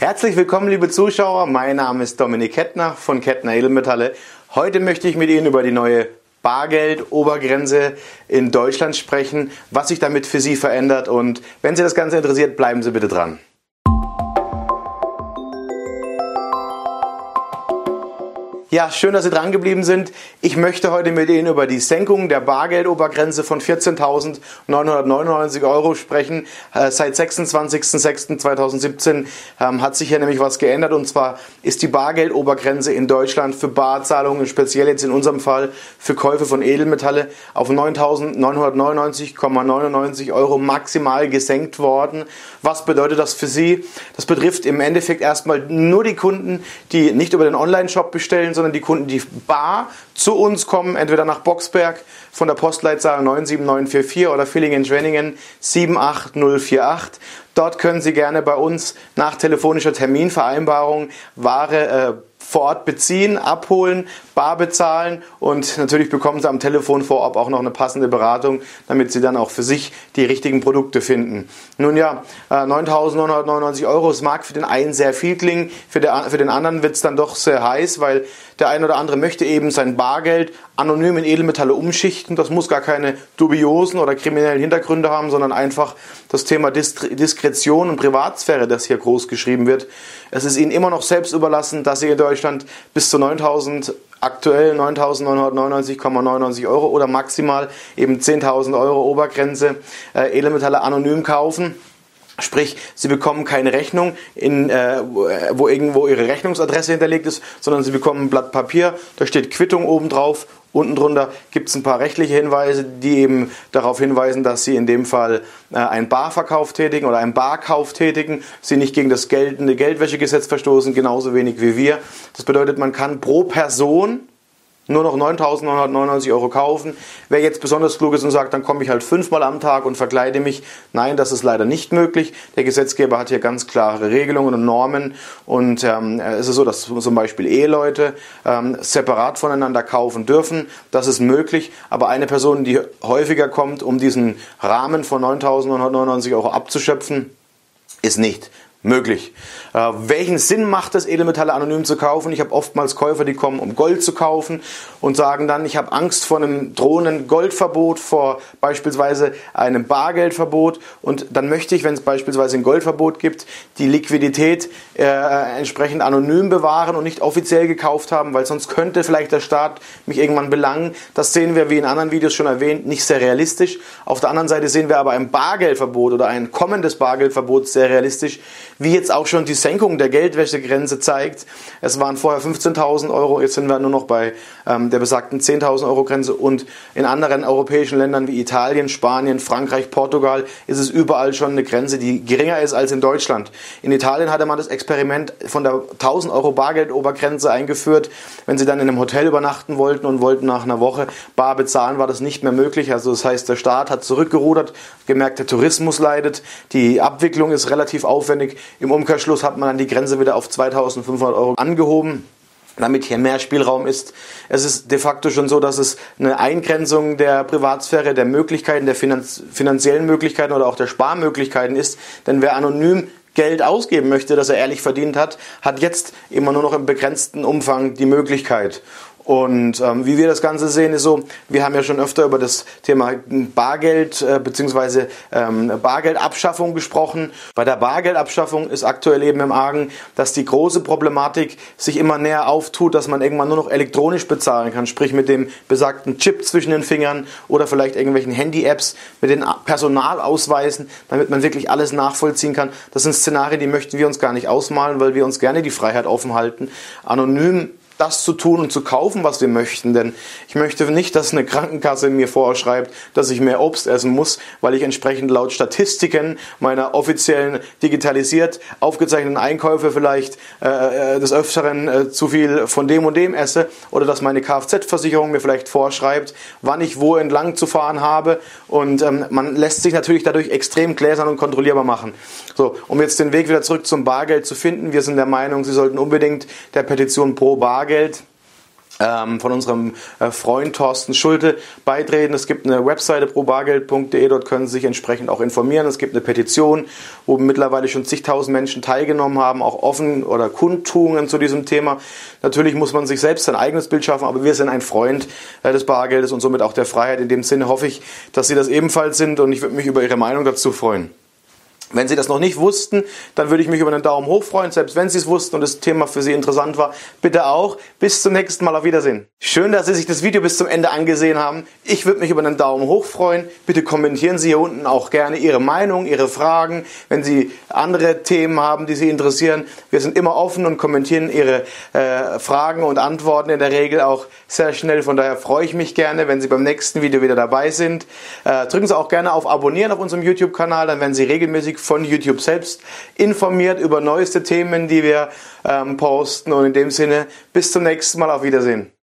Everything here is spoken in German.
Herzlich willkommen, liebe Zuschauer. Mein Name ist Dominik Kettner von Kettner Edelmetalle. Heute möchte ich mit Ihnen über die neue Bargeld-Obergrenze in Deutschland sprechen, was sich damit für Sie verändert und wenn Sie das Ganze interessiert, bleiben Sie bitte dran. Ja, schön, dass Sie dran geblieben sind. Ich möchte heute mit Ihnen über die Senkung der Bargeldobergrenze von 14.999 Euro sprechen. Äh, seit 26.06.2017 ähm, hat sich hier nämlich was geändert und zwar ist die Bargeldobergrenze in Deutschland für Barzahlungen, speziell jetzt in unserem Fall für Käufe von Edelmetalle, auf 9.999,99 Euro maximal gesenkt worden. Was bedeutet das für Sie? Das betrifft im Endeffekt erstmal nur die Kunden, die nicht über den Online-Shop bestellen, sondern die Kunden, die bar zu uns kommen, entweder nach Boxberg von der Postleitzahl 97944 oder Villingen-Schwenningen 78048. Dort können Sie gerne bei uns nach telefonischer Terminvereinbarung Ware äh, vor Ort beziehen, abholen, bar bezahlen und natürlich bekommen Sie am Telefon vor Ort auch noch eine passende Beratung, damit Sie dann auch für sich die richtigen Produkte finden. Nun ja, 9.999 äh, Euro, es mag für den einen sehr viel klingen, für, den anderen wird es dann doch sehr heiß, weil der eine oder andere möchte eben sein Bargeld anonym in Edelmetalle umschichten. Das muss gar keine dubiosen oder kriminellen Hintergründe haben, sondern einfach das Thema Diskretion und Privatsphäre, das hier groß geschrieben wird. Es ist Ihnen immer noch selbst überlassen, dass Sie in Deutschland bis zu 9000 aktuell 9.999,99 Euro oder maximal eben 10.000 Euro Obergrenze äh, Edelmetalle anonym kaufen. Sprich, Sie bekommen keine Rechnung, in, äh, wo irgendwo Ihre Rechnungsadresse hinterlegt ist, sondern Sie bekommen ein Blatt Papier, da steht Quittung oben drauf. Unten drunter gibt es ein paar rechtliche Hinweise, die eben darauf hinweisen, dass Sie in dem Fall äh, einen Barverkauf tätigen oder einen Barkauf tätigen, Sie nicht gegen das geltende Geldwäschegesetz verstoßen, genauso wenig wie wir. Das bedeutet, man kann pro Person nur noch 9.999 Euro kaufen. Wer jetzt besonders klug ist und sagt, dann komme ich halt fünfmal am Tag und verkleide mich, nein, das ist leider nicht möglich. Der Gesetzgeber hat hier ganz klare Regelungen und Normen und ähm, es ist so, dass zum Beispiel Eheleute ähm, separat voneinander kaufen dürfen. Das ist möglich, aber eine Person, die häufiger kommt, um diesen Rahmen von 9.999 Euro abzuschöpfen, ist nicht möglich. Äh, welchen Sinn macht es, Edelmetalle anonym zu kaufen? Ich habe oftmals Käufer, die kommen, um Gold zu kaufen und sagen dann, ich habe Angst vor einem drohenden Goldverbot, vor beispielsweise einem Bargeldverbot und dann möchte ich, wenn es beispielsweise ein Goldverbot gibt, die Liquidität äh, entsprechend anonym bewahren und nicht offiziell gekauft haben, weil sonst könnte vielleicht der Staat mich irgendwann belangen. Das sehen wir, wie in anderen Videos schon erwähnt, nicht sehr realistisch. Auf der anderen Seite sehen wir aber ein Bargeldverbot oder ein kommendes Bargeldverbot sehr realistisch wie jetzt auch schon die Senkung der Geldwäschegrenze zeigt. Es waren vorher 15.000 Euro, jetzt sind wir nur noch bei ähm, der besagten 10.000 Euro Grenze und in anderen europäischen Ländern wie Italien, Spanien, Frankreich, Portugal ist es überall schon eine Grenze, die geringer ist als in Deutschland. In Italien hatte man das Experiment von der 1.000 Euro Bargeldobergrenze eingeführt. Wenn Sie dann in einem Hotel übernachten wollten und wollten nach einer Woche bar bezahlen, war das nicht mehr möglich. Also das heißt, der Staat hat zurückgerudert, gemerkt, der Tourismus leidet, die Abwicklung ist relativ aufwendig. Im Umkehrschluss hat man dann die Grenze wieder auf 2500 Euro angehoben damit hier mehr Spielraum ist. Es ist de facto schon so, dass es eine Eingrenzung der Privatsphäre, der Möglichkeiten, der Finanz finanziellen Möglichkeiten oder auch der Sparmöglichkeiten ist. Denn wer anonym Geld ausgeben möchte, das er ehrlich verdient hat, hat jetzt immer nur noch im begrenzten Umfang die Möglichkeit. Und ähm, wie wir das Ganze sehen, ist so, wir haben ja schon öfter über das Thema Bargeld äh, bzw. Ähm, Bargeldabschaffung gesprochen. Bei der Bargeldabschaffung ist aktuell eben im Argen, dass die große Problematik sich immer näher auftut, dass man irgendwann nur noch elektronisch bezahlen kann, sprich mit dem besagten Chip zwischen den Fingern oder vielleicht irgendwelchen Handy-Apps mit den Personalausweisen, damit man wirklich alles nachvollziehen kann. Das sind Szenarien, die möchten wir uns gar nicht ausmalen, weil wir uns gerne die Freiheit offen halten, anonym das zu tun und zu kaufen, was wir möchten. Denn ich möchte nicht, dass eine Krankenkasse mir vorschreibt, dass ich mehr Obst essen muss, weil ich entsprechend laut Statistiken meiner offiziellen digitalisiert aufgezeichneten Einkäufe vielleicht äh, äh des Öfteren äh, zu viel von dem und dem esse oder dass meine Kfz-Versicherung mir vielleicht vorschreibt, wann ich wo entlang zu fahren habe. Und ähm, man lässt sich natürlich dadurch extrem gläsern und kontrollierbar machen. So, um jetzt den Weg wieder zurück zum Bargeld zu finden, wir sind der Meinung, Sie sollten unbedingt der Petition pro Bargeld ähm, von unserem äh, Freund Thorsten Schulte beitreten. Es gibt eine Webseite probargeld.de, dort können Sie sich entsprechend auch informieren. Es gibt eine Petition, wo mittlerweile schon zigtausend Menschen teilgenommen haben, auch offen oder Kundtugungen zu diesem Thema. Natürlich muss man sich selbst sein eigenes Bild schaffen, aber wir sind ein Freund äh, des Bargeldes und somit auch der Freiheit. In dem Sinne hoffe ich, dass Sie das ebenfalls sind und ich würde mich über Ihre Meinung dazu freuen. Wenn Sie das noch nicht wussten, dann würde ich mich über einen Daumen hoch freuen. Selbst wenn Sie es wussten und das Thema für Sie interessant war, bitte auch. Bis zum nächsten Mal. Auf Wiedersehen. Schön, dass Sie sich das Video bis zum Ende angesehen haben. Ich würde mich über einen Daumen hoch freuen. Bitte kommentieren Sie hier unten auch gerne Ihre Meinung, Ihre Fragen. Wenn Sie andere Themen haben, die Sie interessieren, wir sind immer offen und kommentieren Ihre äh, Fragen und Antworten in der Regel auch sehr schnell. Von daher freue ich mich gerne, wenn Sie beim nächsten Video wieder dabei sind. Äh, drücken Sie auch gerne auf Abonnieren auf unserem YouTube-Kanal, dann werden Sie regelmäßig von YouTube selbst informiert über neueste Themen, die wir ähm, posten. Und in dem Sinne, bis zum nächsten Mal, auf Wiedersehen.